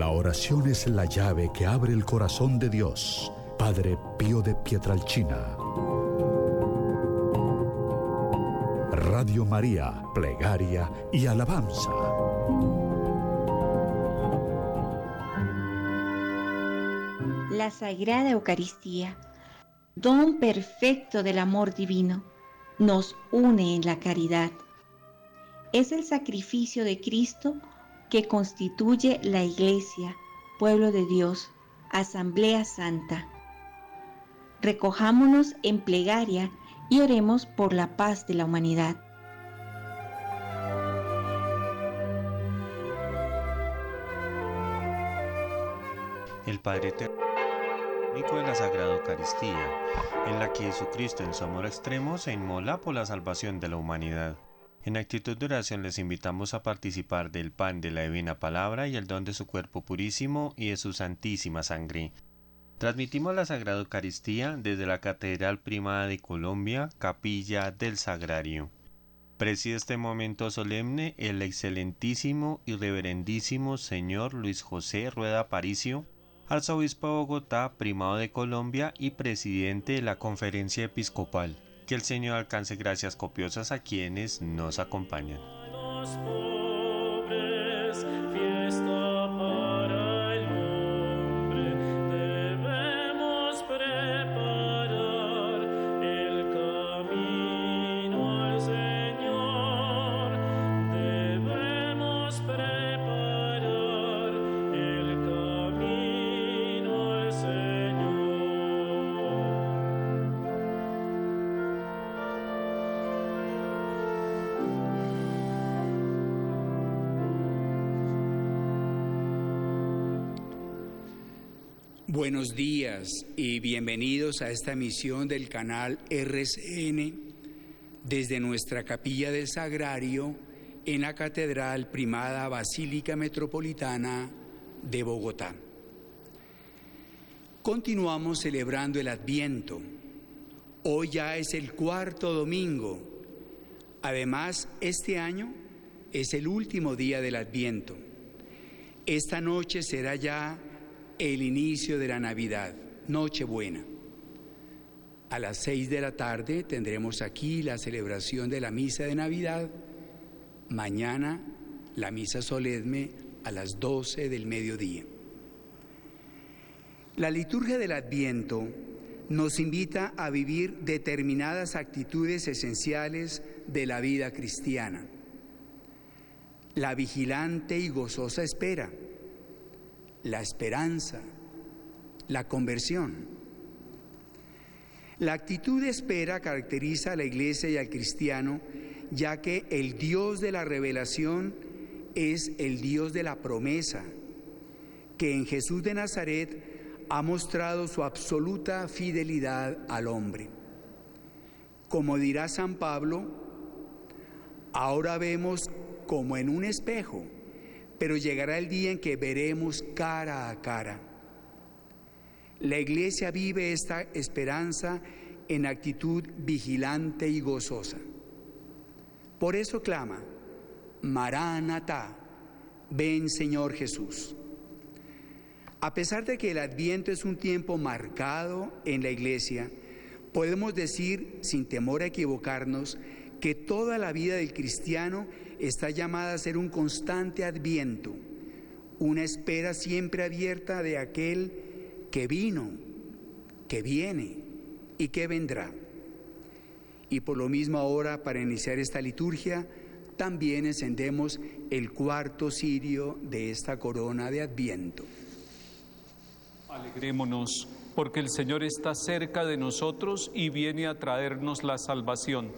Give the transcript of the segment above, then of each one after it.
La oración es la llave que abre el corazón de Dios. Padre Pío de Pietralchina. Radio María, Plegaria y Alabanza. La Sagrada Eucaristía, don perfecto del amor divino, nos une en la caridad. Es el sacrificio de Cristo que constituye la Iglesia, pueblo de Dios, Asamblea Santa. Recojámonos en plegaria y oremos por la paz de la humanidad. El Padre Eterno de la Sagrada Eucaristía, en la que Jesucristo en su amor extremo se inmola por la salvación de la humanidad. En actitud de oración les invitamos a participar del pan de la divina palabra y el don de su cuerpo purísimo y de su santísima sangre. Transmitimos la Sagrada Eucaristía desde la Catedral Primada de Colombia, Capilla del Sagrario. Preside este momento solemne el excelentísimo y reverendísimo señor Luis José Rueda Paricio, arzobispo de Bogotá, primado de Colombia y presidente de la Conferencia Episcopal. Que el Señor alcance gracias copiosas a quienes nos acompañan. Buenos días y bienvenidos a esta emisión del canal RCN desde nuestra capilla del Sagrario en la Catedral Primada Basílica Metropolitana de Bogotá. Continuamos celebrando el Adviento. Hoy ya es el cuarto domingo. Además, este año es el último día del Adviento. Esta noche será ya el inicio de la Navidad, Nochebuena. A las seis de la tarde tendremos aquí la celebración de la misa de Navidad. Mañana la misa solemne a las doce del mediodía. La liturgia del Adviento nos invita a vivir determinadas actitudes esenciales de la vida cristiana. La vigilante y gozosa espera la esperanza, la conversión. La actitud de espera caracteriza a la iglesia y al cristiano, ya que el Dios de la revelación es el Dios de la promesa, que en Jesús de Nazaret ha mostrado su absoluta fidelidad al hombre. Como dirá San Pablo, ahora vemos como en un espejo pero llegará el día en que veremos cara a cara. La iglesia vive esta esperanza en actitud vigilante y gozosa. Por eso clama, Maranatá, ven Señor Jesús. A pesar de que el adviento es un tiempo marcado en la iglesia, podemos decir, sin temor a equivocarnos, que toda la vida del cristiano está llamada a ser un constante adviento, una espera siempre abierta de aquel que vino, que viene y que vendrá. Y por lo mismo ahora, para iniciar esta liturgia, también encendemos el cuarto cirio de esta corona de adviento. Alegrémonos, porque el Señor está cerca de nosotros y viene a traernos la salvación.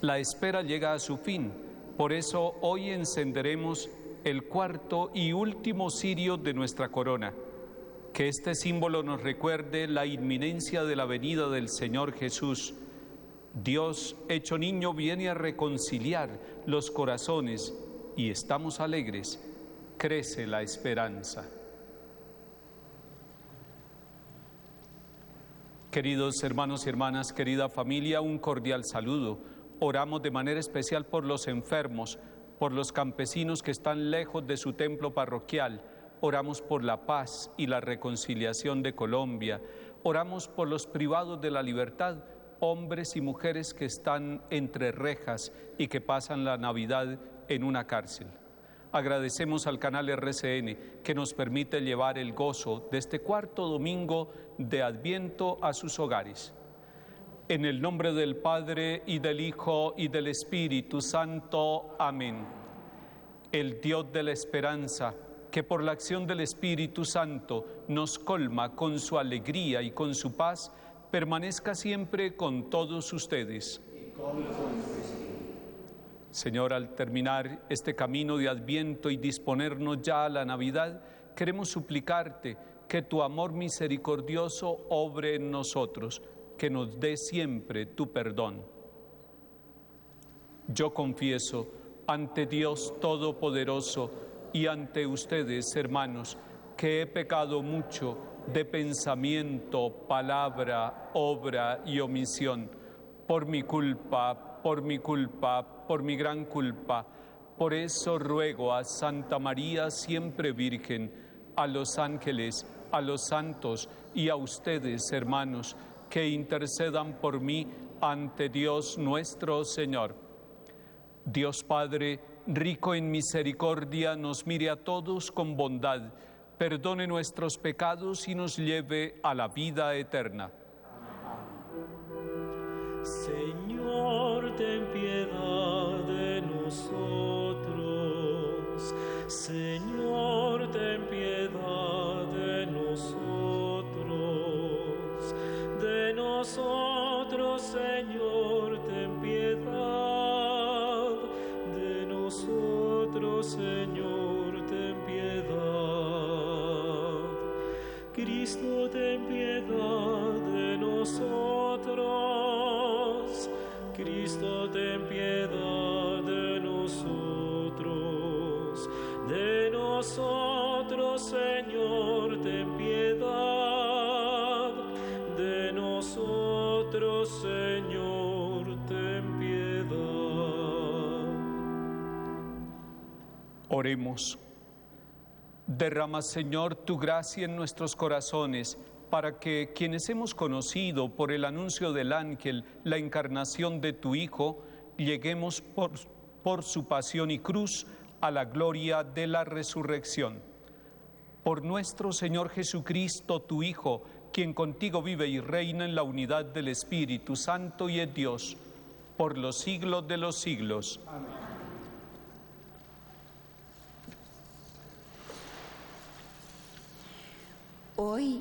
La espera llega a su fin por eso hoy encenderemos el cuarto y último cirio de nuestra corona. Que este símbolo nos recuerde la inminencia de la venida del Señor Jesús. Dios hecho niño viene a reconciliar los corazones y estamos alegres. Crece la esperanza. Queridos hermanos y hermanas, querida familia, un cordial saludo. Oramos de manera especial por los enfermos, por los campesinos que están lejos de su templo parroquial, oramos por la paz y la reconciliación de Colombia, oramos por los privados de la libertad, hombres y mujeres que están entre rejas y que pasan la Navidad en una cárcel. Agradecemos al canal RCN que nos permite llevar el gozo de este cuarto domingo de Adviento a sus hogares. En el nombre del Padre y del Hijo y del Espíritu Santo. Amén. El Dios de la esperanza, que por la acción del Espíritu Santo nos colma con su alegría y con su paz, permanezca siempre con todos ustedes. Señor, al terminar este camino de adviento y disponernos ya a la Navidad, queremos suplicarte que tu amor misericordioso obre en nosotros, que nos dé siempre tu perdón. Yo confieso ante Dios Todopoderoso y ante ustedes, hermanos, que he pecado mucho de pensamiento, palabra, obra y omisión, por mi culpa, por mi culpa, por mi gran culpa. Por eso ruego a Santa María siempre Virgen, a los ángeles, a los santos y a ustedes, hermanos, que intercedan por mí ante Dios nuestro Señor. Dios Padre, rico en misericordia, nos mire a todos con bondad, perdone nuestros pecados y nos lleve a la vida eterna. Señor, ten piedad de nosotros. Señor, ten piedad nosotros, Señor, ten piedad. De nosotros, Señor, ten piedad. Cristo, ten piedad de nosotros. Cristo, ten piedad de nosotros. De nosotros, Señor, Oremos. Derrama, Señor, tu gracia en nuestros corazones, para que quienes hemos conocido por el anuncio del ángel la encarnación de tu Hijo, lleguemos por, por su pasión y cruz a la gloria de la resurrección. Por nuestro Señor Jesucristo, tu Hijo, quien contigo vive y reina en la unidad del Espíritu Santo y es Dios, por los siglos de los siglos. Hoy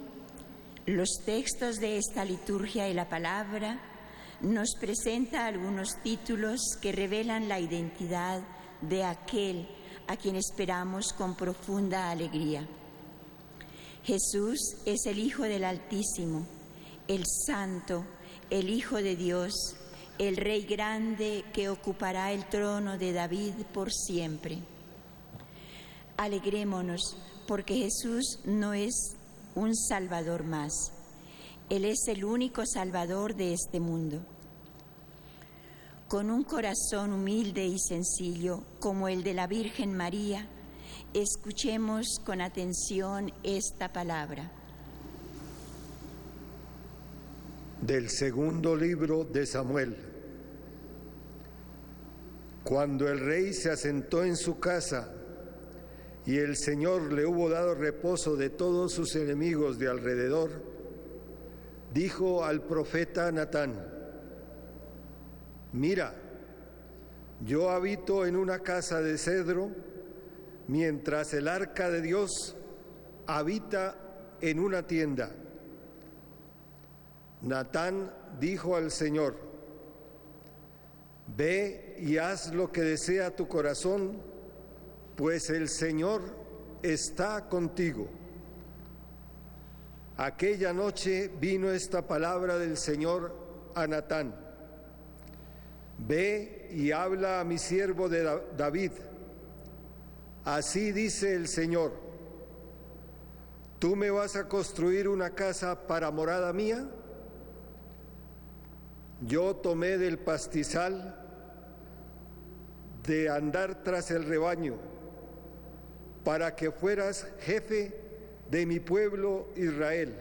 los textos de esta liturgia y la palabra nos presenta algunos títulos que revelan la identidad de aquel a quien esperamos con profunda alegría. Jesús es el Hijo del Altísimo, el Santo, el Hijo de Dios, el Rey grande que ocupará el trono de David por siempre. Alegrémonos porque Jesús no es un Salvador más. Él es el único Salvador de este mundo. Con un corazón humilde y sencillo como el de la Virgen María, escuchemos con atención esta palabra. Del segundo libro de Samuel. Cuando el rey se asentó en su casa, y el Señor le hubo dado reposo de todos sus enemigos de alrededor, dijo al profeta Natán, mira, yo habito en una casa de cedro, mientras el arca de Dios habita en una tienda. Natán dijo al Señor, ve y haz lo que desea tu corazón, pues el Señor está contigo. Aquella noche vino esta palabra del Señor a Natán. Ve y habla a mi siervo de David. Así dice el Señor. ¿Tú me vas a construir una casa para morada mía? Yo tomé del pastizal de andar tras el rebaño para que fueras jefe de mi pueblo Israel.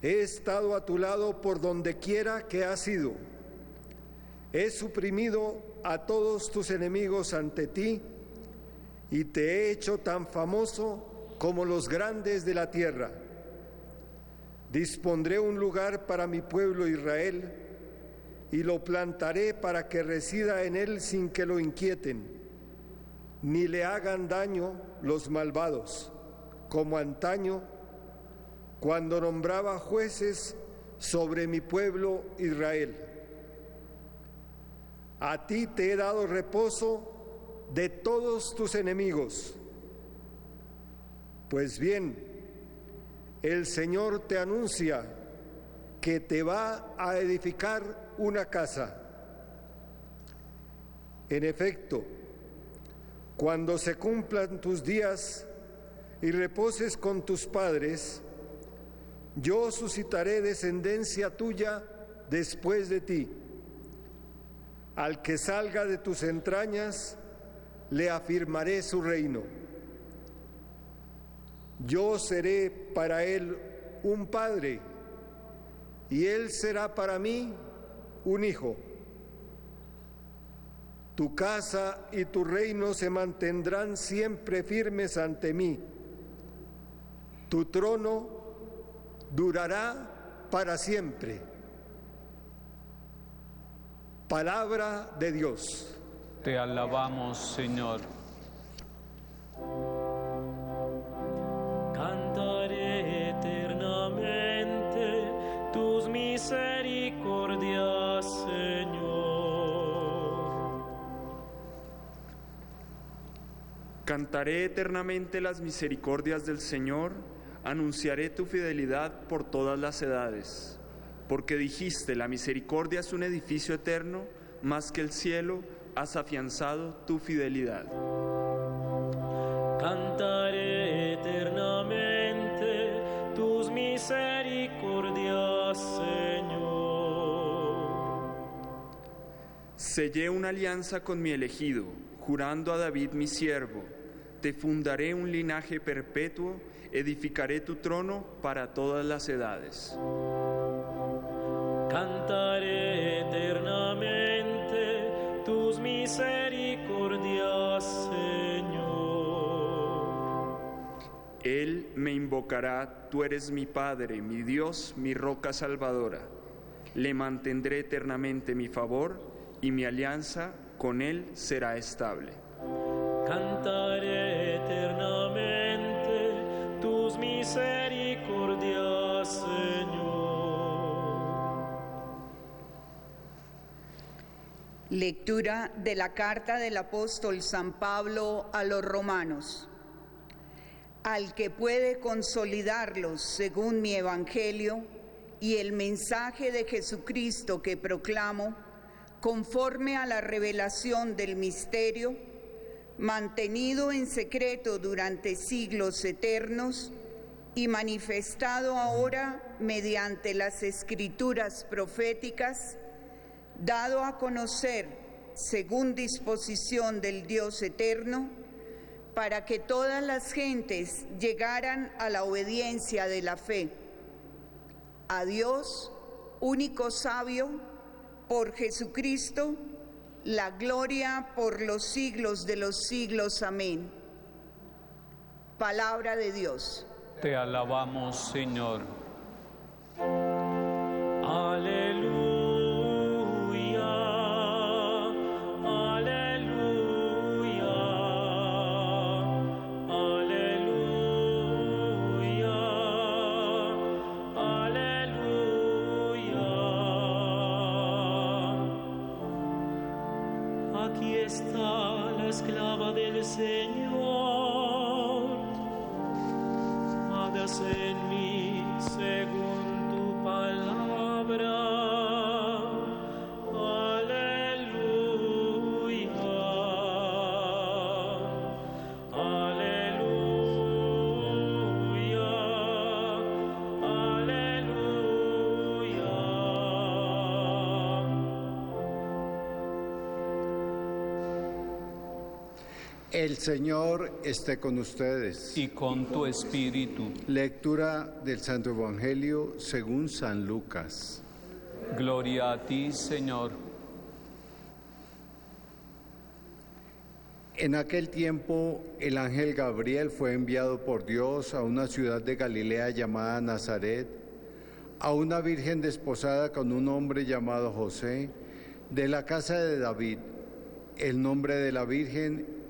He estado a tu lado por donde quiera que has ido. He suprimido a todos tus enemigos ante ti y te he hecho tan famoso como los grandes de la tierra. Dispondré un lugar para mi pueblo Israel y lo plantaré para que resida en él sin que lo inquieten, ni le hagan daño los malvados, como antaño, cuando nombraba jueces sobre mi pueblo Israel. A ti te he dado reposo de todos tus enemigos. Pues bien, el Señor te anuncia que te va a edificar una casa. En efecto, cuando se cumplan tus días y reposes con tus padres, yo suscitaré descendencia tuya después de ti. Al que salga de tus entrañas, le afirmaré su reino. Yo seré para él un padre y él será para mí un hijo. Tu casa y tu reino se mantendrán siempre firmes ante mí. Tu trono durará para siempre. Palabra de Dios. Te alabamos, Señor. Cantaré eternamente tus misericordias, Cantaré eternamente las misericordias del Señor, anunciaré tu fidelidad por todas las edades, porque dijiste, la misericordia es un edificio eterno, más que el cielo, has afianzado tu fidelidad. Cantaré eternamente tus misericordias, Señor. Sellé una alianza con mi elegido, jurando a David mi siervo, te fundaré un linaje perpetuo, edificaré tu trono para todas las edades. Cantaré eternamente tus misericordias, Señor. Él me invocará, tú eres mi Padre, mi Dios, mi roca salvadora. Le mantendré eternamente mi favor y mi alianza con Él será estable. Cantaré eternamente tus Señor. Lectura de la carta del apóstol San Pablo a los romanos. Al que puede consolidarlos según mi evangelio y el mensaje de Jesucristo que proclamo, conforme a la revelación del misterio, mantenido en secreto durante siglos eternos y manifestado ahora mediante las escrituras proféticas, dado a conocer según disposición del Dios eterno, para que todas las gentes llegaran a la obediencia de la fe. A Dios, único sabio, por Jesucristo, la gloria por los siglos de los siglos. Amén. Palabra de Dios. Te alabamos, Señor. Aleluya, El Señor esté con ustedes. Y con tu espíritu. Lectura del Santo Evangelio según San Lucas. Gloria a ti, Señor. En aquel tiempo el ángel Gabriel fue enviado por Dios a una ciudad de Galilea llamada Nazaret, a una virgen desposada con un hombre llamado José, de la casa de David. El nombre de la virgen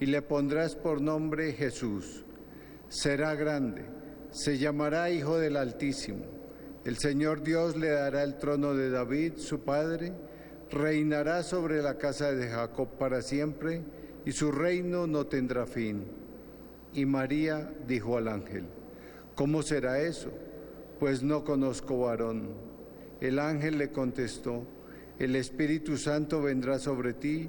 y le pondrás por nombre Jesús. Será grande, se llamará Hijo del Altísimo. El Señor Dios le dará el trono de David, su padre, reinará sobre la casa de Jacob para siempre y su reino no tendrá fin. Y María dijo al ángel, ¿cómo será eso? Pues no conozco varón. El ángel le contestó, el Espíritu Santo vendrá sobre ti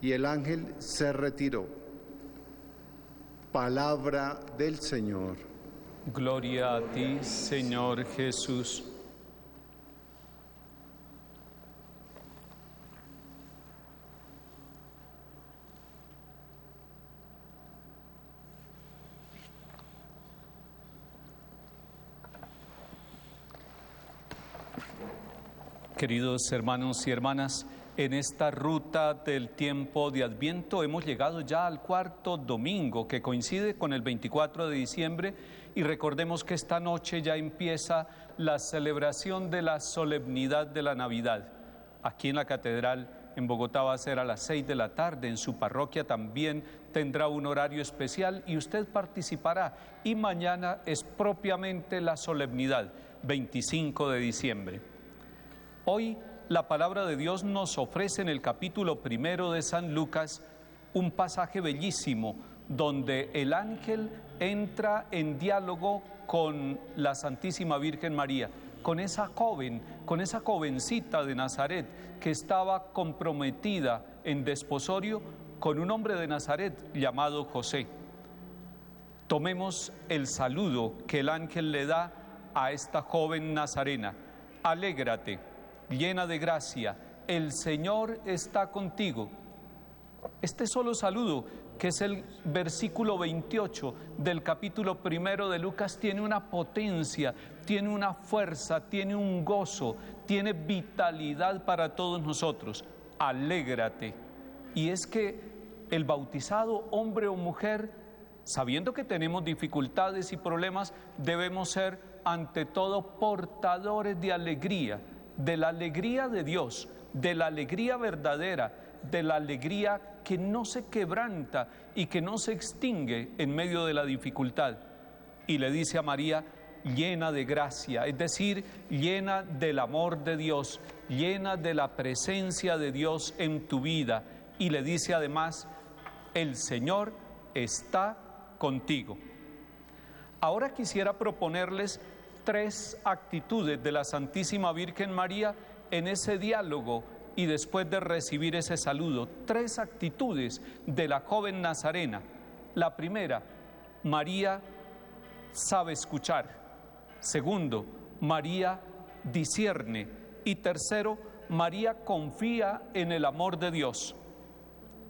Y el ángel se retiró. Palabra del Señor. Gloria a ti, Señor Jesús. Queridos hermanos y hermanas, en esta ruta del tiempo de Adviento hemos llegado ya al cuarto domingo que coincide con el 24 de diciembre y recordemos que esta noche ya empieza la celebración de la solemnidad de la Navidad. Aquí en la catedral en Bogotá va a ser a las 6 de la tarde, en su parroquia también tendrá un horario especial y usted participará y mañana es propiamente la solemnidad, 25 de diciembre. Hoy la palabra de Dios nos ofrece en el capítulo primero de San Lucas un pasaje bellísimo donde el ángel entra en diálogo con la Santísima Virgen María, con esa joven, con esa jovencita de Nazaret que estaba comprometida en desposorio con un hombre de Nazaret llamado José. Tomemos el saludo que el ángel le da a esta joven nazarena. Alégrate llena de gracia, el Señor está contigo. Este solo saludo, que es el versículo 28 del capítulo primero de Lucas, tiene una potencia, tiene una fuerza, tiene un gozo, tiene vitalidad para todos nosotros. Alégrate. Y es que el bautizado, hombre o mujer, sabiendo que tenemos dificultades y problemas, debemos ser ante todo portadores de alegría de la alegría de Dios, de la alegría verdadera, de la alegría que no se quebranta y que no se extingue en medio de la dificultad. Y le dice a María, llena de gracia, es decir, llena del amor de Dios, llena de la presencia de Dios en tu vida. Y le dice además, el Señor está contigo. Ahora quisiera proponerles tres actitudes de la Santísima Virgen María en ese diálogo y después de recibir ese saludo. Tres actitudes de la joven nazarena. La primera, María sabe escuchar. Segundo, María discierne. Y tercero, María confía en el amor de Dios.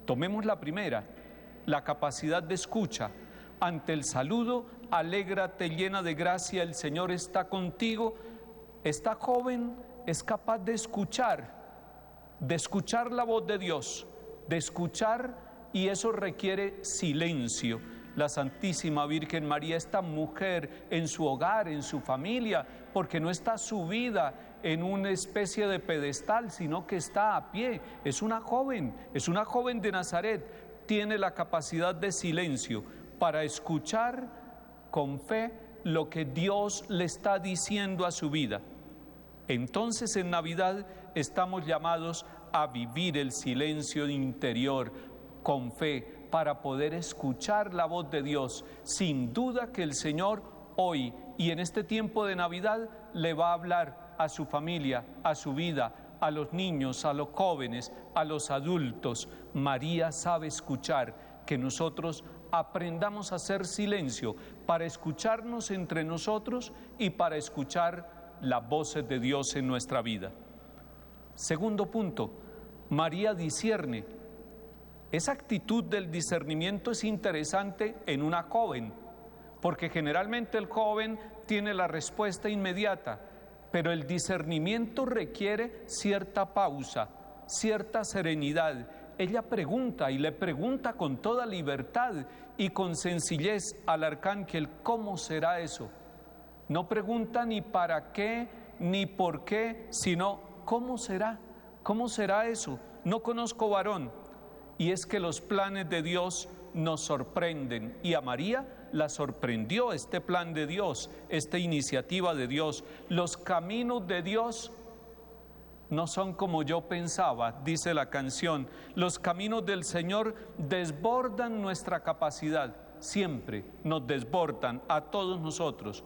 Tomemos la primera, la capacidad de escucha. Ante el saludo alégrate llena de gracia, el Señor está contigo. Esta joven es capaz de escuchar, de escuchar la voz de Dios, de escuchar y eso requiere silencio. la Santísima Virgen María, esta mujer en su hogar, en su familia, porque no está subida en una especie de pedestal, sino que está a pie. Es una joven, es una joven de Nazaret, tiene la capacidad de silencio para escuchar con fe lo que Dios le está diciendo a su vida. Entonces en Navidad estamos llamados a vivir el silencio interior con fe para poder escuchar la voz de Dios. Sin duda que el Señor hoy y en este tiempo de Navidad le va a hablar a su familia, a su vida, a los niños, a los jóvenes, a los adultos. María sabe escuchar, que nosotros aprendamos a hacer silencio para escucharnos entre nosotros y para escuchar las voces de Dios en nuestra vida. Segundo punto, María discierne. Esa actitud del discernimiento es interesante en una joven, porque generalmente el joven tiene la respuesta inmediata, pero el discernimiento requiere cierta pausa, cierta serenidad. Ella pregunta y le pregunta con toda libertad y con sencillez al arcángel, ¿cómo será eso? No pregunta ni para qué ni por qué, sino ¿cómo será? ¿Cómo será eso? No conozco varón. Y es que los planes de Dios nos sorprenden. Y a María la sorprendió este plan de Dios, esta iniciativa de Dios. Los caminos de Dios no son como yo pensaba, dice la canción. Los caminos del Señor desbordan nuestra capacidad, siempre nos desbordan a todos nosotros.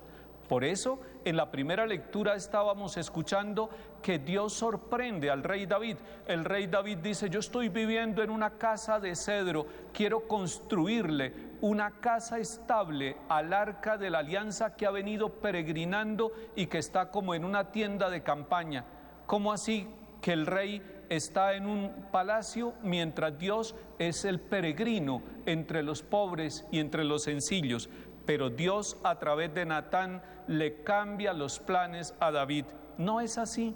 Por eso, en la primera lectura estábamos escuchando que Dios sorprende al rey David. El rey David dice, yo estoy viviendo en una casa de cedro, quiero construirle una casa estable al arca de la alianza que ha venido peregrinando y que está como en una tienda de campaña. ¿Cómo así que el rey está en un palacio mientras Dios es el peregrino entre los pobres y entre los sencillos? Pero Dios a través de Natán le cambia los planes a David. No es así.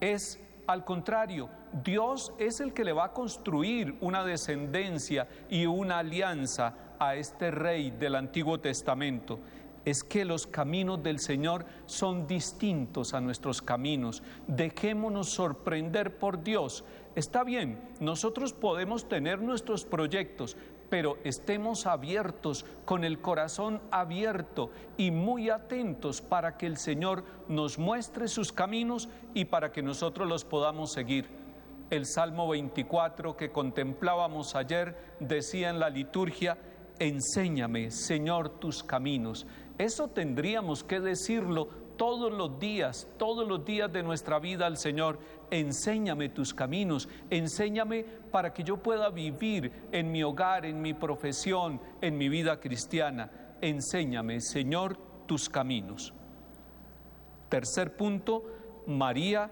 Es al contrario, Dios es el que le va a construir una descendencia y una alianza a este rey del Antiguo Testamento es que los caminos del Señor son distintos a nuestros caminos. Dejémonos sorprender por Dios. Está bien, nosotros podemos tener nuestros proyectos, pero estemos abiertos, con el corazón abierto y muy atentos para que el Señor nos muestre sus caminos y para que nosotros los podamos seguir. El Salmo 24 que contemplábamos ayer decía en la liturgia, enséñame, Señor, tus caminos. Eso tendríamos que decirlo todos los días, todos los días de nuestra vida al Señor. Enséñame tus caminos, enséñame para que yo pueda vivir en mi hogar, en mi profesión, en mi vida cristiana. Enséñame, Señor, tus caminos. Tercer punto, María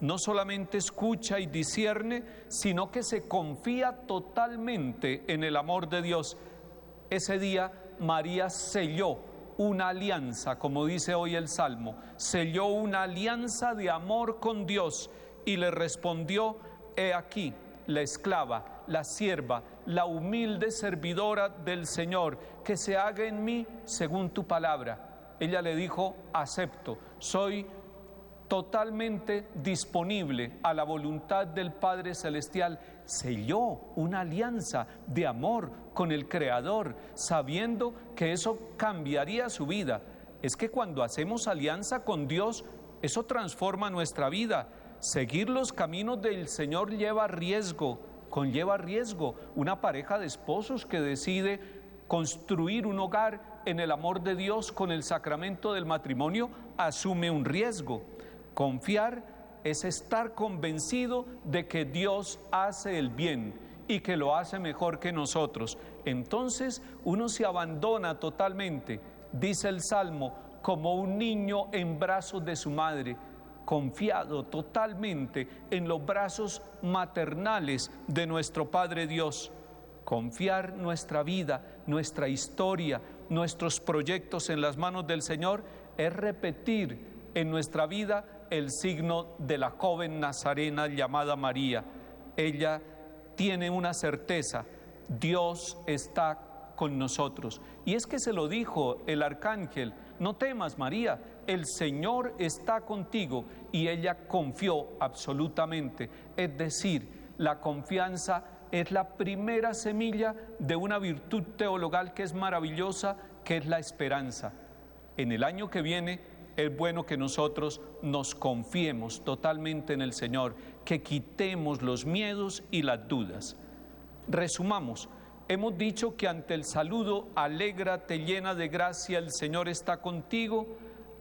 no solamente escucha y discierne, sino que se confía totalmente en el amor de Dios. Ese día María selló una alianza, como dice hoy el Salmo, selló una alianza de amor con Dios y le respondió, he aquí, la esclava, la sierva, la humilde servidora del Señor, que se haga en mí según tu palabra. Ella le dijo, acepto, soy totalmente disponible a la voluntad del Padre Celestial, selló una alianza de amor con el Creador, sabiendo que eso cambiaría su vida. Es que cuando hacemos alianza con Dios, eso transforma nuestra vida. Seguir los caminos del Señor lleva riesgo, conlleva riesgo. Una pareja de esposos que decide construir un hogar en el amor de Dios con el sacramento del matrimonio asume un riesgo. Confiar es estar convencido de que Dios hace el bien y que lo hace mejor que nosotros. Entonces uno se abandona totalmente, dice el Salmo, como un niño en brazos de su madre, confiado totalmente en los brazos maternales de nuestro Padre Dios. Confiar nuestra vida, nuestra historia, nuestros proyectos en las manos del Señor es repetir en nuestra vida el signo de la joven nazarena llamada María. Ella tiene una certeza, Dios está con nosotros. Y es que se lo dijo el arcángel, no temas María, el Señor está contigo y ella confió absolutamente. Es decir, la confianza es la primera semilla de una virtud teologal que es maravillosa, que es la esperanza. En el año que viene es bueno que nosotros nos confiemos totalmente en el Señor, que quitemos los miedos y las dudas. Resumamos, hemos dicho que ante el saludo, alégrate llena de gracia, el Señor está contigo.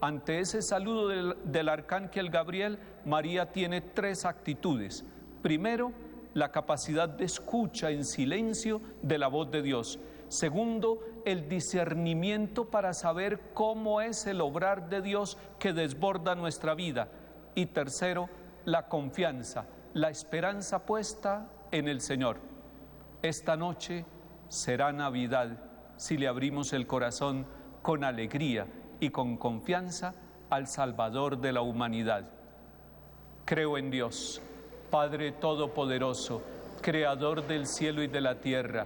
Ante ese saludo del, del arcángel Gabriel, María tiene tres actitudes. Primero, la capacidad de escucha en silencio de la voz de Dios. Segundo, el discernimiento para saber cómo es el obrar de Dios que desborda nuestra vida. Y tercero, la confianza, la esperanza puesta en el Señor. Esta noche será Navidad si le abrimos el corazón con alegría y con confianza al Salvador de la humanidad. Creo en Dios, Padre Todopoderoso, Creador del cielo y de la tierra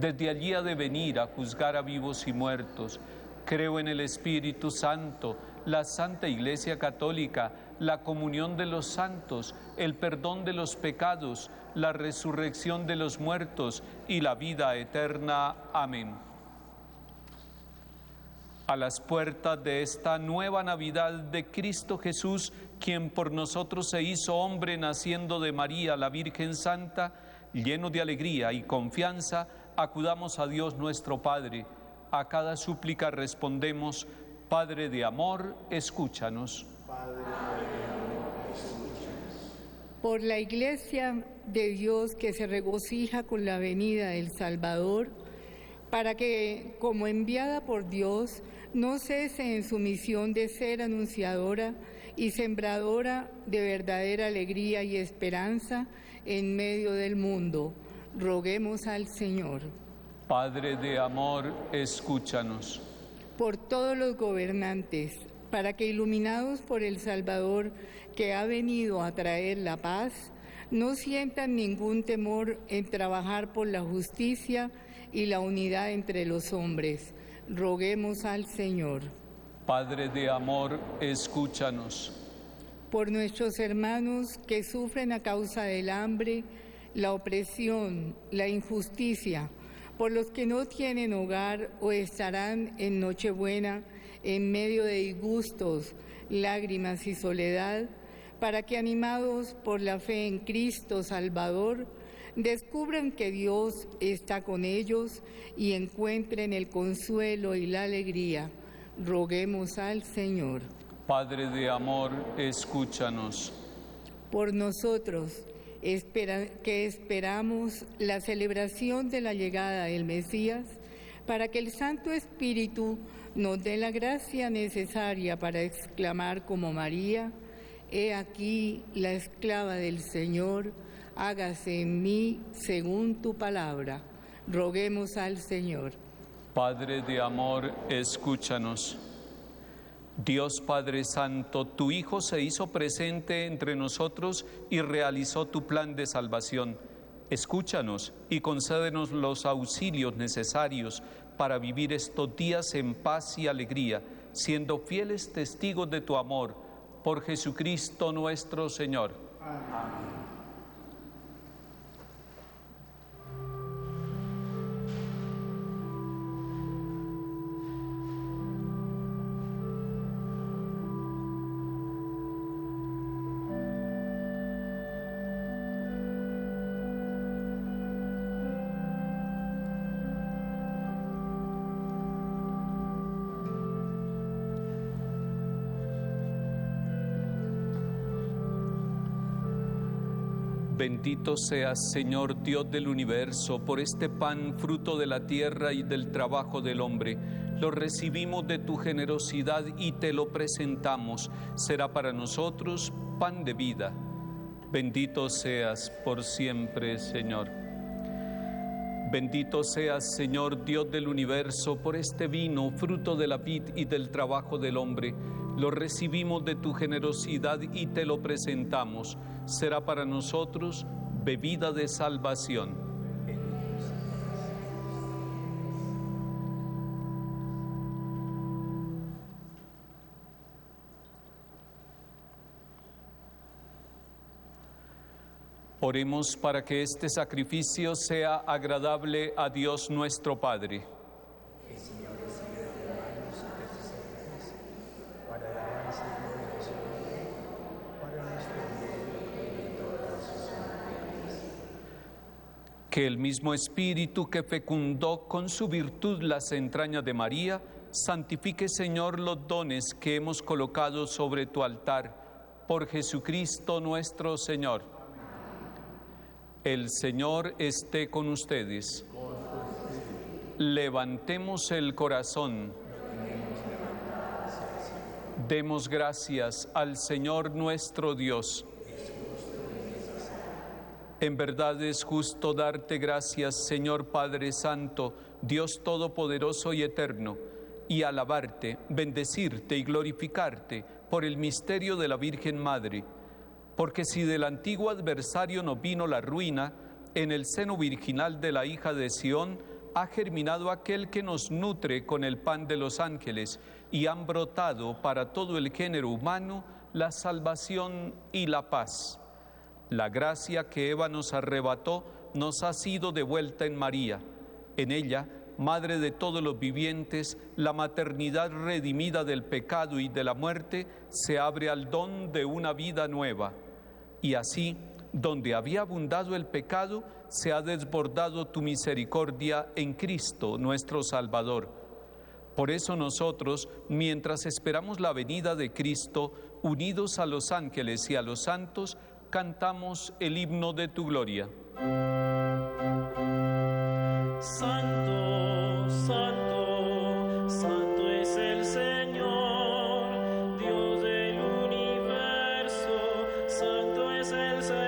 desde allí ha de venir a juzgar a vivos y muertos. Creo en el Espíritu Santo, la Santa Iglesia Católica, la comunión de los santos, el perdón de los pecados, la resurrección de los muertos y la vida eterna. Amén. A las puertas de esta nueva Navidad de Cristo Jesús, quien por nosotros se hizo hombre naciendo de María, la Virgen Santa, lleno de alegría y confianza, acudamos a Dios nuestro Padre. A cada súplica respondemos, Padre de amor, escúchanos. Por la iglesia de Dios que se regocija con la venida del Salvador, para que, como enviada por Dios, no cese en su misión de ser anunciadora y sembradora de verdadera alegría y esperanza en medio del mundo roguemos al Señor. Padre de amor, escúchanos. Por todos los gobernantes, para que iluminados por el Salvador que ha venido a traer la paz, no sientan ningún temor en trabajar por la justicia y la unidad entre los hombres. Roguemos al Señor. Padre de amor, escúchanos. Por nuestros hermanos que sufren a causa del hambre, la opresión, la injusticia, por los que no tienen hogar o estarán en Nochebuena en medio de disgustos, lágrimas y soledad, para que animados por la fe en Cristo Salvador, descubran que Dios está con ellos y encuentren el consuelo y la alegría. Roguemos al Señor. Padre de amor, escúchanos. Por nosotros, que esperamos la celebración de la llegada del Mesías para que el Santo Espíritu nos dé la gracia necesaria para exclamar como María, He aquí la esclava del Señor, hágase en mí según tu palabra. Roguemos al Señor. Padre de amor, escúchanos. Dios Padre Santo, tu Hijo se hizo presente entre nosotros y realizó tu plan de salvación. Escúchanos y concédenos los auxilios necesarios para vivir estos días en paz y alegría, siendo fieles testigos de tu amor. Por Jesucristo nuestro Señor. Amén. Bendito seas, Señor Dios del universo, por este pan, fruto de la tierra y del trabajo del hombre. Lo recibimos de tu generosidad y te lo presentamos. Será para nosotros pan de vida. Bendito seas por siempre, Señor. Bendito seas, Señor Dios del universo, por este vino, fruto de la vid y del trabajo del hombre. Lo recibimos de tu generosidad y te lo presentamos. Será para nosotros bebida de salvación. Oremos para que este sacrificio sea agradable a Dios nuestro Padre. Que el mismo Espíritu que fecundó con su virtud las entrañas de María, santifique, Señor, los dones que hemos colocado sobre tu altar. Por Jesucristo nuestro Señor. El Señor esté con ustedes. Levantemos el corazón. Demos gracias al Señor nuestro Dios. En verdad es justo darte gracias, Señor Padre Santo, Dios Todopoderoso y Eterno, y alabarte, bendecirte y glorificarte por el misterio de la Virgen Madre. Porque si del antiguo adversario no vino la ruina, en el seno virginal de la hija de Sión ha germinado aquel que nos nutre con el pan de los ángeles y han brotado para todo el género humano la salvación y la paz. La gracia que Eva nos arrebató nos ha sido devuelta en María. En ella, Madre de todos los vivientes, la maternidad redimida del pecado y de la muerte se abre al don de una vida nueva. Y así, donde había abundado el pecado, se ha desbordado tu misericordia en Cristo, nuestro Salvador. Por eso nosotros, mientras esperamos la venida de Cristo, unidos a los ángeles y a los santos, cantamos el himno de tu gloria. Santo, santo, santo es el Señor, Dios del universo, santo es el Señor.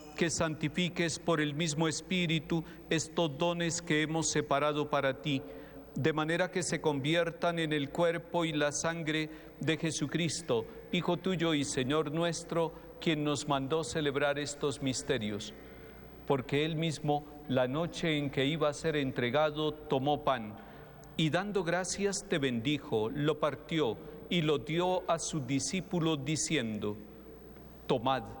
que santifiques por el mismo Espíritu estos dones que hemos separado para ti, de manera que se conviertan en el cuerpo y la sangre de Jesucristo, Hijo tuyo y Señor nuestro, quien nos mandó celebrar estos misterios. Porque Él mismo, la noche en que iba a ser entregado, tomó pan y dando gracias te bendijo, lo partió y lo dio a sus discípulos diciendo, tomad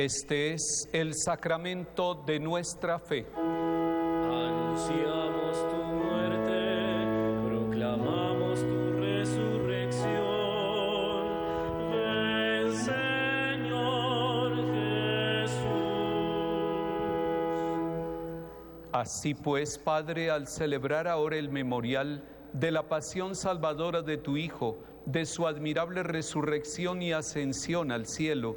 Este es el sacramento de nuestra fe. Anunciamos tu muerte, proclamamos tu resurrección. Ven, Señor Jesús. Así pues, Padre, al celebrar ahora el memorial de la pasión salvadora de tu Hijo, de su admirable resurrección y ascensión al cielo,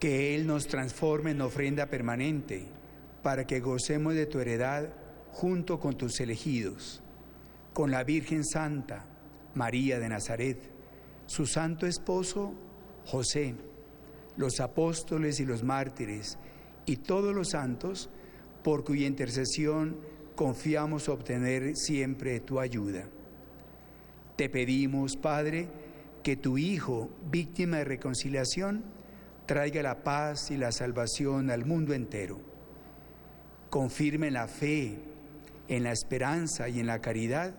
Que Él nos transforme en ofrenda permanente, para que gocemos de tu heredad junto con tus elegidos, con la Virgen Santa, María de Nazaret, su santo esposo, José, los apóstoles y los mártires, y todos los santos, por cuya intercesión confiamos obtener siempre tu ayuda. Te pedimos, Padre, que tu Hijo, víctima de reconciliación, traiga la paz y la salvación al mundo entero. Confirme la fe, en la esperanza y en la caridad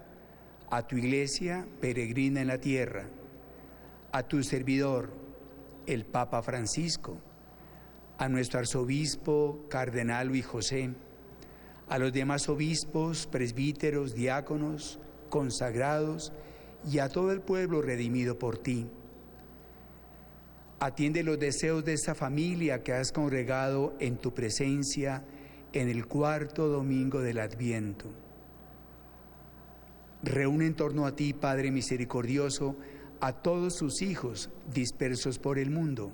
a tu iglesia peregrina en la tierra, a tu servidor, el Papa Francisco, a nuestro arzobispo, cardenal Luis José, a los demás obispos, presbíteros, diáconos, consagrados y a todo el pueblo redimido por ti. Atiende los deseos de esta familia que has congregado en tu presencia en el cuarto domingo del Adviento. Reúne en torno a ti, Padre misericordioso, a todos sus hijos dispersos por el mundo,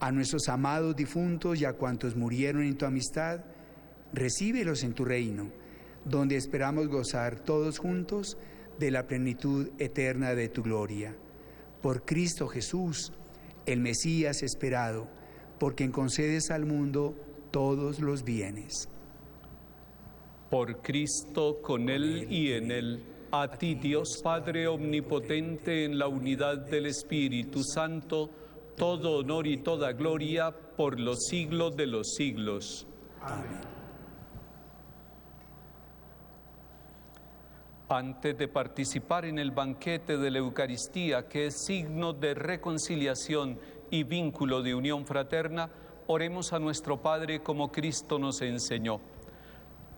a nuestros amados difuntos y a cuantos murieron en tu amistad, recíbelos en tu reino, donde esperamos gozar todos juntos de la plenitud eterna de tu gloria. Por Cristo Jesús, el Mesías esperado, por quien concedes al mundo todos los bienes. Por Cristo, con Él y en Él, a ti Dios Padre Omnipotente en la unidad del Espíritu Santo, todo honor y toda gloria por los siglos de los siglos. Amén. Antes de participar en el banquete de la Eucaristía, que es signo de reconciliación y vínculo de unión fraterna, oremos a nuestro Padre como Cristo nos enseñó.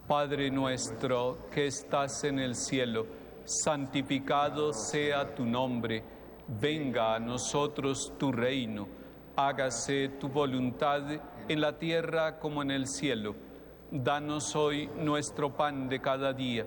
Padre nuestro que estás en el cielo, santificado sea tu nombre, venga a nosotros tu reino, hágase tu voluntad en la tierra como en el cielo. Danos hoy nuestro pan de cada día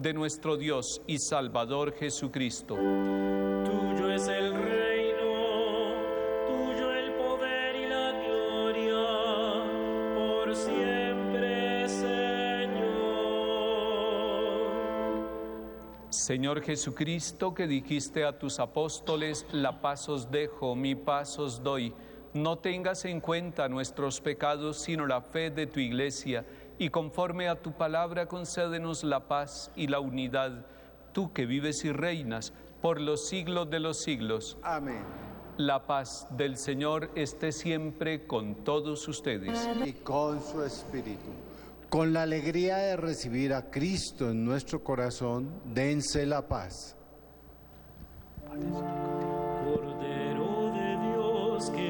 de nuestro Dios y Salvador Jesucristo. Tuyo es el reino, tuyo el poder y la gloria, por siempre, Señor. Señor Jesucristo, que dijiste a tus apóstoles, la paz os dejo, mi paz os doy. no tengas en cuenta nuestros pecados, sino la fe de tu iglesia, y conforme a tu palabra concédenos la paz y la unidad, tú que vives y reinas por los siglos de los siglos. Amén. La paz del Señor esté siempre con todos ustedes. Y con su espíritu. Con la alegría de recibir a Cristo en nuestro corazón, dense la paz. Cordero de Dios que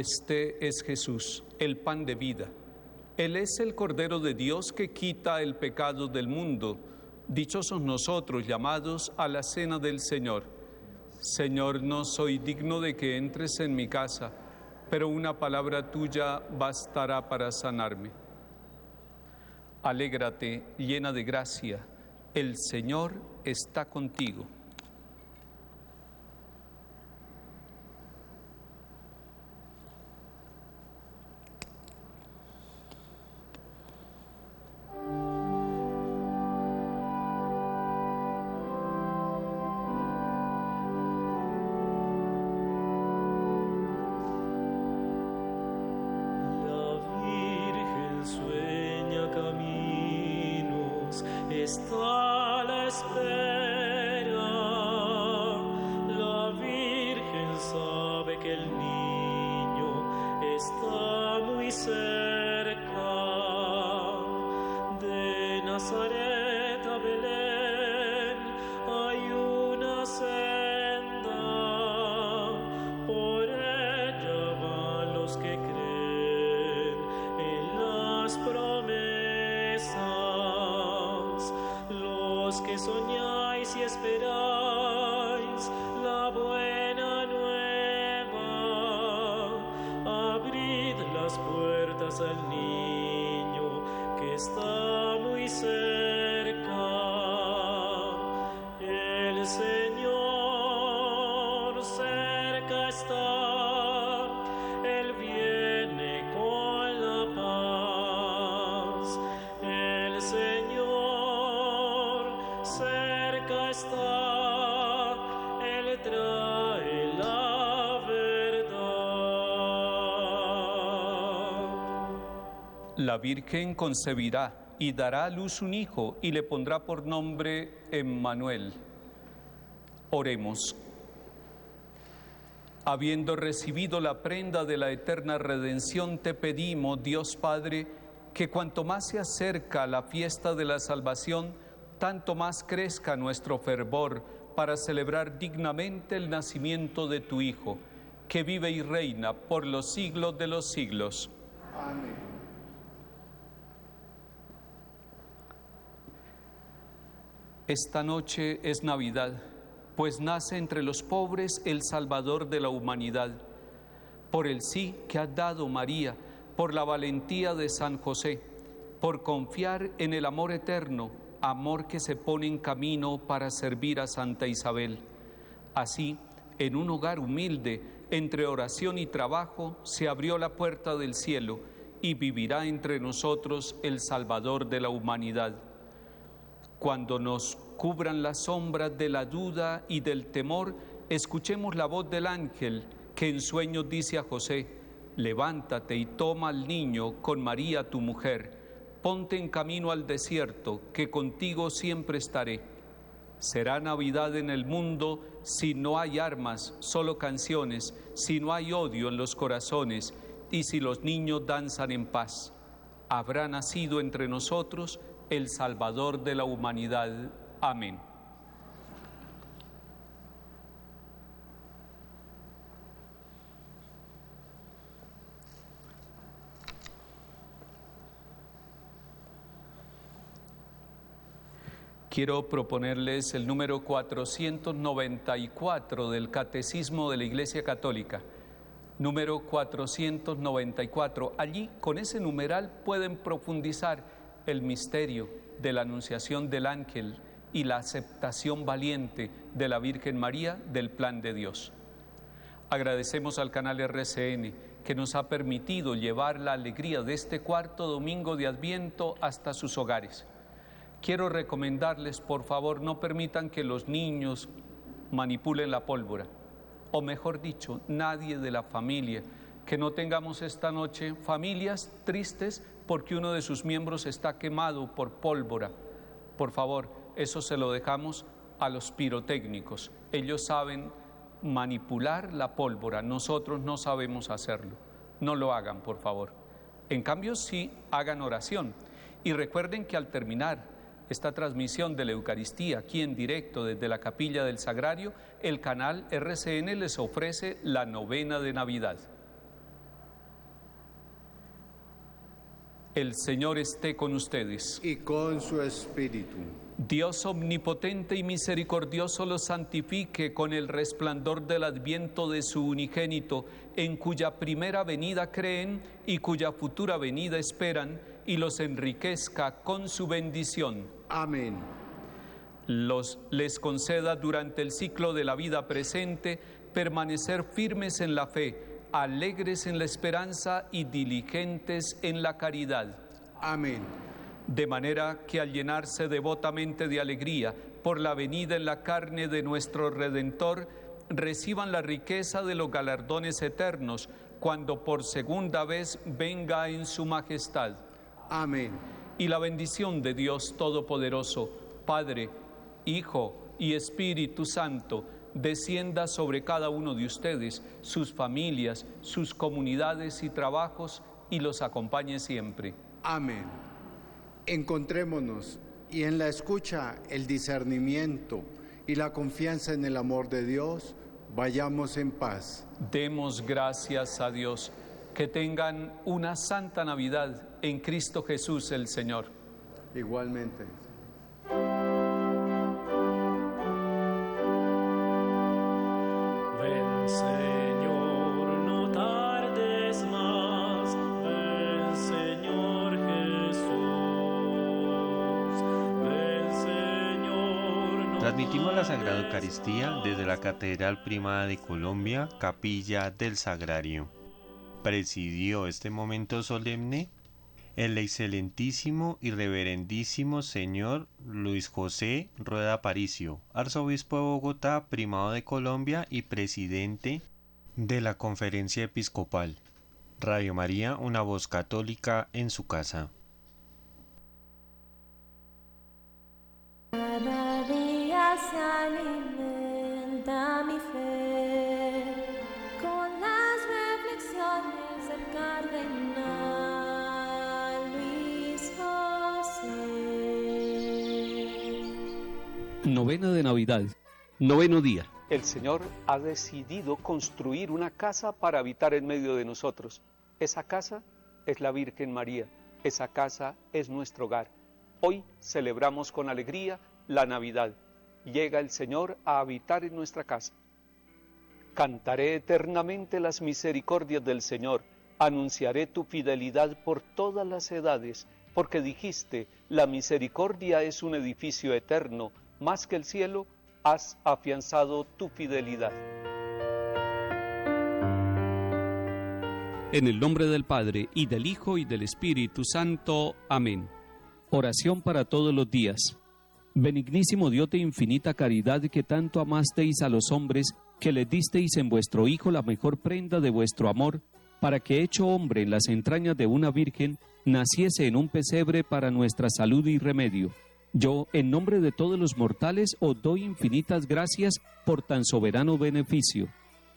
Este es Jesús, el pan de vida. Él es el Cordero de Dios que quita el pecado del mundo. Dichosos nosotros llamados a la cena del Señor. Señor, no soy digno de que entres en mi casa, pero una palabra tuya bastará para sanarme. Alégrate, llena de gracia, el Señor está contigo. Está la espera. La Virgen sabe que el niño está muy cerca. Al niño que está muy cerca. El Señor cerca está, La Virgen concebirá y dará a luz un hijo y le pondrá por nombre Emmanuel. Oremos. Habiendo recibido la prenda de la eterna redención, te pedimos, Dios Padre, que cuanto más se acerca la fiesta de la salvación, tanto más crezca nuestro fervor para celebrar dignamente el nacimiento de tu Hijo, que vive y reina por los siglos de los siglos. Amén. Esta noche es Navidad, pues nace entre los pobres el Salvador de la humanidad. Por el sí que ha dado María, por la valentía de San José, por confiar en el amor eterno, amor que se pone en camino para servir a Santa Isabel. Así, en un hogar humilde, entre oración y trabajo, se abrió la puerta del cielo y vivirá entre nosotros el Salvador de la humanidad cuando nos cubran las sombras de la duda y del temor, escuchemos la voz del ángel que en sueños dice a José, levántate y toma al niño con María tu mujer, ponte en camino al desierto, que contigo siempre estaré. Será Navidad en el mundo si no hay armas, solo canciones, si no hay odio en los corazones y si los niños danzan en paz. Habrá nacido entre nosotros el Salvador de la humanidad. Amén. Quiero proponerles el número 494 del Catecismo de la Iglesia Católica. Número 494. Allí, con ese numeral, pueden profundizar el misterio de la anunciación del ángel y la aceptación valiente de la Virgen María del plan de Dios. Agradecemos al canal RCN que nos ha permitido llevar la alegría de este cuarto domingo de Adviento hasta sus hogares quiero recomendarles, por favor, no permitan que los niños manipulen la pólvora, o mejor dicho, nadie de la familia, que no tengamos esta noche familias tristes porque uno de sus miembros está quemado por pólvora. Por favor, eso se lo dejamos a los pirotécnicos. Ellos saben manipular la pólvora, nosotros no sabemos hacerlo. No lo hagan, por favor. En cambio, sí hagan oración. Y recuerden que al terminar esta transmisión de la Eucaristía aquí en directo desde la capilla del Sagrario, el canal RCN les ofrece la novena de Navidad. El Señor esté con ustedes. Y con su espíritu. Dios omnipotente y misericordioso los santifique con el resplandor del adviento de su unigénito, en cuya primera venida creen y cuya futura venida esperan, y los enriquezca con su bendición Amén. Los les conceda durante el ciclo de la vida presente permanecer firmes en la fe, alegres en la esperanza y diligentes en la caridad. Amén. De manera que al llenarse devotamente de alegría por la venida en la carne de nuestro Redentor, reciban la riqueza de los galardones eternos cuando por segunda vez venga en su majestad. Amén y la bendición de Dios Todopoderoso, Padre, Hijo y Espíritu Santo, descienda sobre cada uno de ustedes, sus familias, sus comunidades y trabajos, y los acompañe siempre. Amén. Encontrémonos y en la escucha el discernimiento y la confianza en el amor de Dios, vayamos en paz. Demos gracias a Dios. Que tengan una santa Navidad en Cristo Jesús el Señor. Igualmente. Transmitimos la Sagrada Eucaristía desde la Catedral Primada de Colombia, Capilla del Sagrario. Presidió este momento solemne el excelentísimo y reverendísimo señor Luis José Rueda Aparicio, arzobispo de Bogotá, primado de Colombia y presidente de la Conferencia Episcopal. Radio María, una voz católica en su casa. Alimenta mi fe con las reflexiones del cardenal Luis José. Novena de Navidad. Noveno día. El Señor ha decidido construir una casa para habitar en medio de nosotros. Esa casa es la Virgen María. Esa casa es nuestro hogar. Hoy celebramos con alegría la Navidad. Llega el Señor a habitar en nuestra casa. Cantaré eternamente las misericordias del Señor. Anunciaré tu fidelidad por todas las edades, porque dijiste, la misericordia es un edificio eterno, más que el cielo, has afianzado tu fidelidad. En el nombre del Padre, y del Hijo, y del Espíritu Santo. Amén. Oración para todos los días. Benignísimo Dios de infinita caridad, que tanto amasteis a los hombres, que les disteis en vuestro Hijo la mejor prenda de vuestro amor, para que hecho hombre en las entrañas de una virgen, naciese en un pesebre para nuestra salud y remedio. Yo, en nombre de todos los mortales, os doy infinitas gracias por tan soberano beneficio.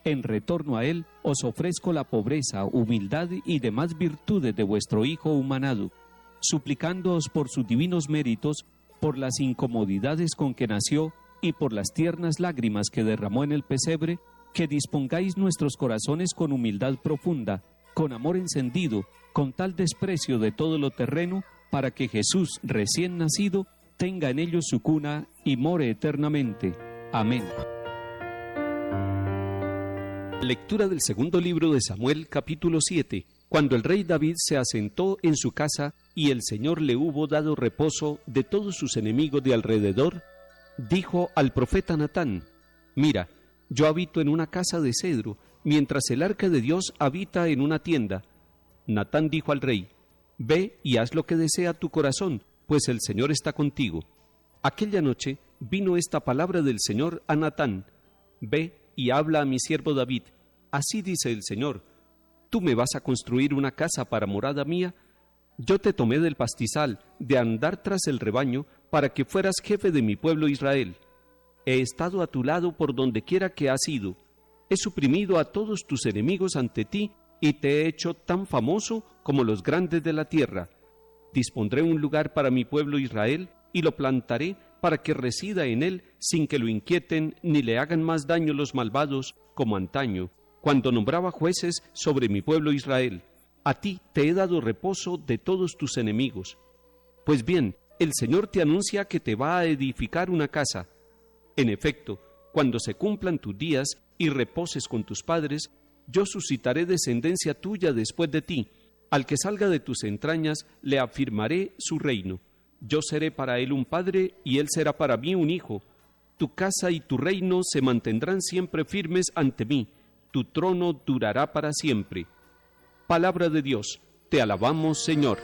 En retorno a él, os ofrezco la pobreza, humildad y demás virtudes de vuestro Hijo humanado. suplicándoos por sus divinos méritos, por las incomodidades con que nació y por las tiernas lágrimas que derramó en el pesebre, que dispongáis nuestros corazones con humildad profunda, con amor encendido, con tal desprecio de todo lo terreno, para que Jesús, recién nacido, tenga en ellos su cuna y more eternamente. Amén. Lectura del segundo libro de Samuel capítulo 7. Cuando el rey David se asentó en su casa y el Señor le hubo dado reposo de todos sus enemigos de alrededor, dijo al profeta Natán, Mira, yo habito en una casa de cedro, mientras el arca de Dios habita en una tienda. Natán dijo al rey, Ve y haz lo que desea tu corazón, pues el Señor está contigo. Aquella noche vino esta palabra del Señor a Natán, Ve y habla a mi siervo David. Así dice el Señor, ¿tú me vas a construir una casa para morada mía? Yo te tomé del pastizal, de andar tras el rebaño, para que fueras jefe de mi pueblo Israel. He estado a tu lado por donde quiera que has ido. He suprimido a todos tus enemigos ante ti y te he hecho tan famoso como los grandes de la tierra. Dispondré un lugar para mi pueblo Israel y lo plantaré para que resida en él sin que lo inquieten ni le hagan más daño los malvados como antaño, cuando nombraba jueces sobre mi pueblo Israel. A ti te he dado reposo de todos tus enemigos. Pues bien, el Señor te anuncia que te va a edificar una casa. En efecto, cuando se cumplan tus días y reposes con tus padres, yo suscitaré descendencia tuya después de ti. Al que salga de tus entrañas le afirmaré su reino yo seré para él un padre y él será para mí un hijo. Tu casa y tu reino se mantendrán siempre firmes ante mí, tu trono durará para siempre. Palabra de Dios, te alabamos Señor.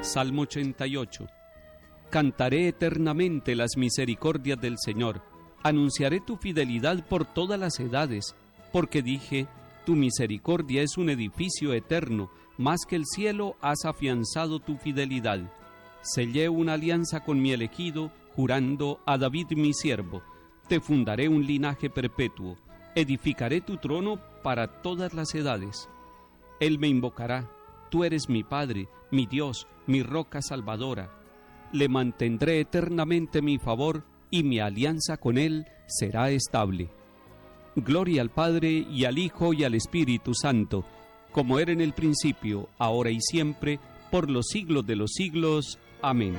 Salmo 88 Cantaré eternamente las misericordias del Señor, anunciaré tu fidelidad por todas las edades, porque dije, tu misericordia es un edificio eterno, más que el cielo has afianzado tu fidelidad. Sellé una alianza con mi elegido, jurando a David mi siervo, te fundaré un linaje perpetuo, edificaré tu trono para todas las edades. Él me invocará, tú eres mi Padre, mi Dios, mi roca salvadora. Le mantendré eternamente mi favor y mi alianza con él será estable. Gloria al Padre y al Hijo y al Espíritu Santo, como era en el principio, ahora y siempre, por los siglos de los siglos. Amén.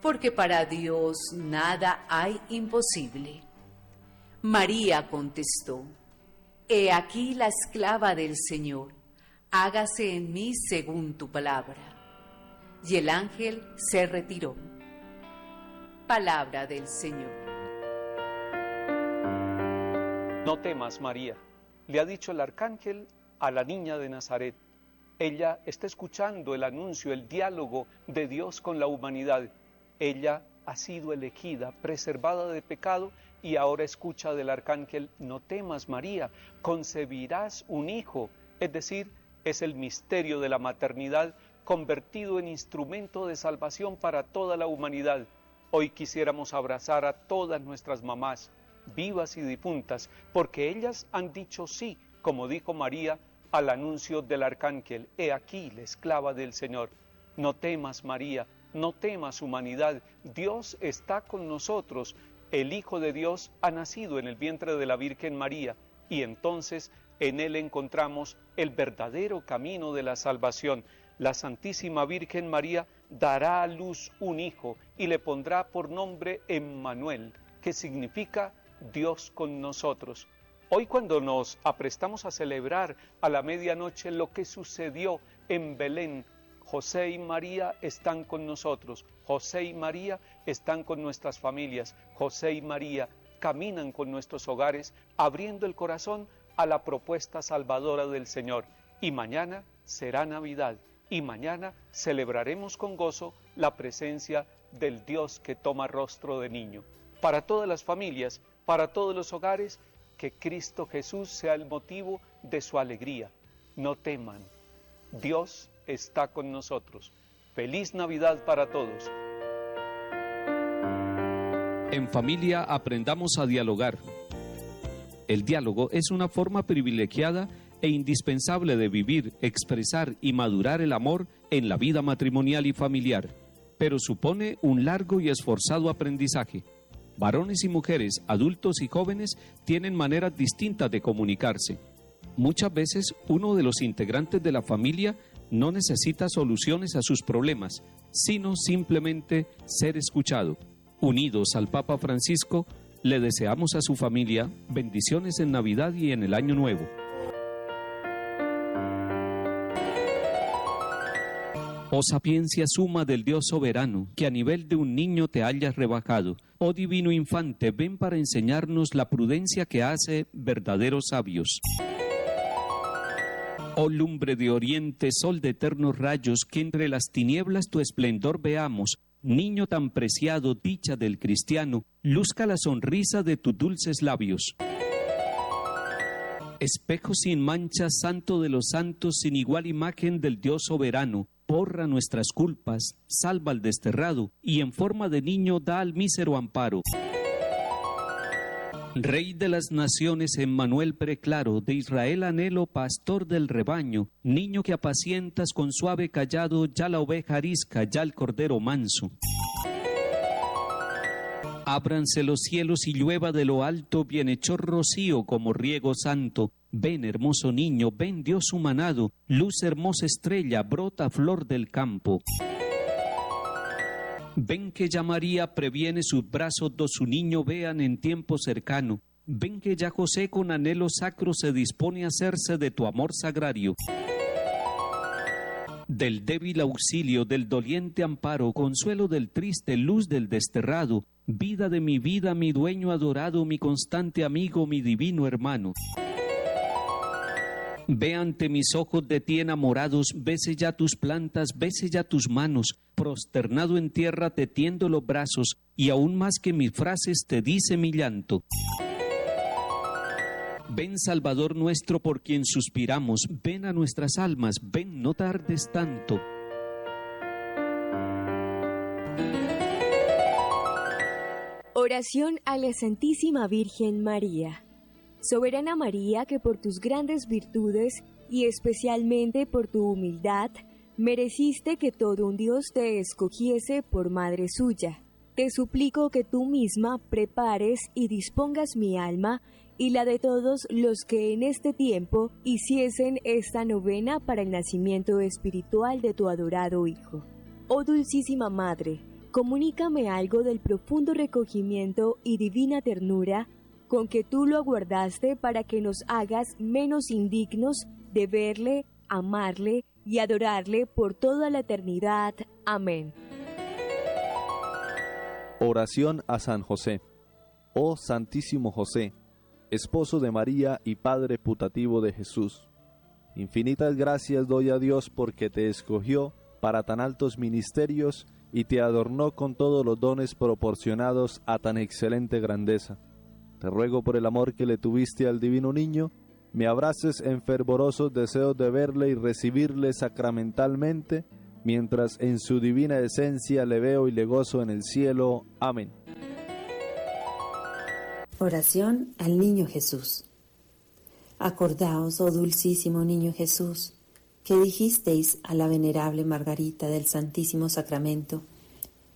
porque para Dios nada hay imposible. María contestó, He aquí la esclava del Señor, hágase en mí según tu palabra. Y el ángel se retiró. Palabra del Señor. No temas, María le ha dicho el arcángel a la niña de Nazaret. Ella está escuchando el anuncio, el diálogo de Dios con la humanidad. Ella ha sido elegida, preservada de pecado y ahora escucha del arcángel, no temas María, concebirás un hijo. Es decir, es el misterio de la maternidad convertido en instrumento de salvación para toda la humanidad. Hoy quisiéramos abrazar a todas nuestras mamás, vivas y difuntas, porque ellas han dicho sí, como dijo María, al anuncio del arcángel, He aquí la esclava del Señor. No temas, María, no temas, humanidad, Dios está con nosotros, el Hijo de Dios ha nacido en el vientre de la Virgen María, y entonces en Él encontramos el verdadero camino de la salvación. La Santísima Virgen María dará a luz un hijo y le pondrá por nombre Emmanuel, que significa Dios con nosotros. Hoy cuando nos aprestamos a celebrar a la medianoche lo que sucedió en Belén, José y María están con nosotros, José y María están con nuestras familias, José y María caminan con nuestros hogares, abriendo el corazón a la propuesta salvadora del Señor. Y mañana será Navidad y mañana celebraremos con gozo la presencia del Dios que toma rostro de niño. Para todas las familias, para todos los hogares, que Cristo Jesús sea el motivo de su alegría. No teman, Dios está con nosotros. Feliz Navidad para todos. En familia aprendamos a dialogar. El diálogo es una forma privilegiada e indispensable de vivir, expresar y madurar el amor en la vida matrimonial y familiar, pero supone un largo y esforzado aprendizaje. Varones y mujeres, adultos y jóvenes tienen maneras distintas de comunicarse. Muchas veces uno de los integrantes de la familia no necesita soluciones a sus problemas, sino simplemente ser escuchado. Unidos al Papa Francisco, le deseamos a su familia bendiciones en Navidad y en el Año Nuevo. Oh sapiencia suma del Dios soberano, que a nivel de un niño te hayas rebajado. Oh divino infante, ven para enseñarnos la prudencia que hace verdaderos sabios. Oh lumbre de oriente, sol de eternos rayos, que entre las tinieblas tu esplendor veamos. Niño tan preciado, dicha del cristiano, luzca la sonrisa de tus dulces labios. Espejo sin mancha, santo de los santos, sin igual imagen del Dios soberano, borra nuestras culpas, salva al desterrado y en forma de niño da al mísero amparo. Rey de las naciones, Emmanuel preclaro, de Israel anhelo, pastor del rebaño, niño que apacientas con suave callado, ya la oveja arisca, ya el cordero manso. Ábranse los cielos y llueva de lo alto, bienhechor rocío como riego santo. Ven, hermoso niño, ven Dios humanado, luz hermosa estrella, brota flor del campo. Ven que ya María previene sus brazos, do su niño vean en tiempo cercano. Ven que ya José con anhelo sacro se dispone a hacerse de tu amor sagrario. Del débil auxilio, del doliente amparo, consuelo del triste, luz del desterrado, vida de mi vida, mi dueño adorado, mi constante amigo, mi divino hermano. Ve ante mis ojos de ti enamorados, bese ya tus plantas, bese ya tus manos, prosternado en tierra te tiendo los brazos, y aún más que mis frases te dice mi llanto. Ven Salvador nuestro por quien suspiramos, ven a nuestras almas, ven no tardes tanto. Oración a la Santísima Virgen María. Soberana María, que por tus grandes virtudes y especialmente por tu humildad, mereciste que todo un Dios te escogiese por madre suya. Te suplico que tú misma prepares y dispongas mi alma y la de todos los que en este tiempo hiciesen esta novena para el nacimiento espiritual de tu adorado Hijo. Oh Dulcísima Madre, comunícame algo del profundo recogimiento y divina ternura con que tú lo aguardaste para que nos hagas menos indignos de verle, amarle y adorarle por toda la eternidad. Amén. Oración a San José. Oh Santísimo José, esposo de María y Padre putativo de Jesús. Infinitas gracias doy a Dios porque te escogió para tan altos ministerios y te adornó con todos los dones proporcionados a tan excelente grandeza. Te ruego por el amor que le tuviste al divino niño, me abraces en fervorosos deseos de verle y recibirle sacramentalmente, mientras en su divina esencia le veo y le gozo en el cielo. Amén. Oración al Niño Jesús. Acordaos, oh dulcísimo Niño Jesús, que dijisteis a la venerable Margarita del Santísimo Sacramento,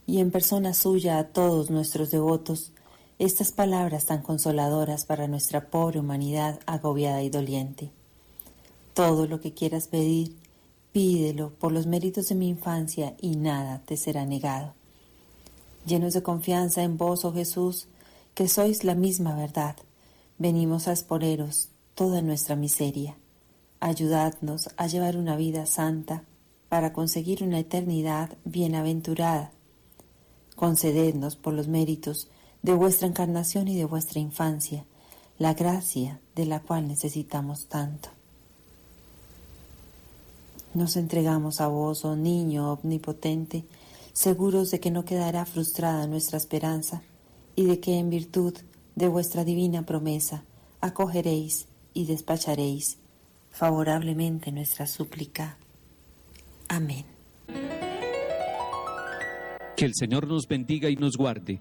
y en persona suya a todos nuestros devotos, estas palabras tan consoladoras para nuestra pobre humanidad agobiada y doliente. Todo lo que quieras pedir, pídelo por los méritos de mi infancia y nada te será negado. Llenos de confianza en vos, oh Jesús, que sois la misma verdad, venimos a exponeros toda nuestra miseria. Ayudadnos a llevar una vida santa para conseguir una eternidad bienaventurada. Concedednos por los méritos de vuestra encarnación y de vuestra infancia la gracia de la cual necesitamos tanto. Nos entregamos a vos, oh niño omnipotente, seguros de que no quedará frustrada nuestra esperanza y de que en virtud de vuestra divina promesa acogeréis y despacharéis favorablemente nuestra súplica. Amén. Que el Señor nos bendiga y nos guarde.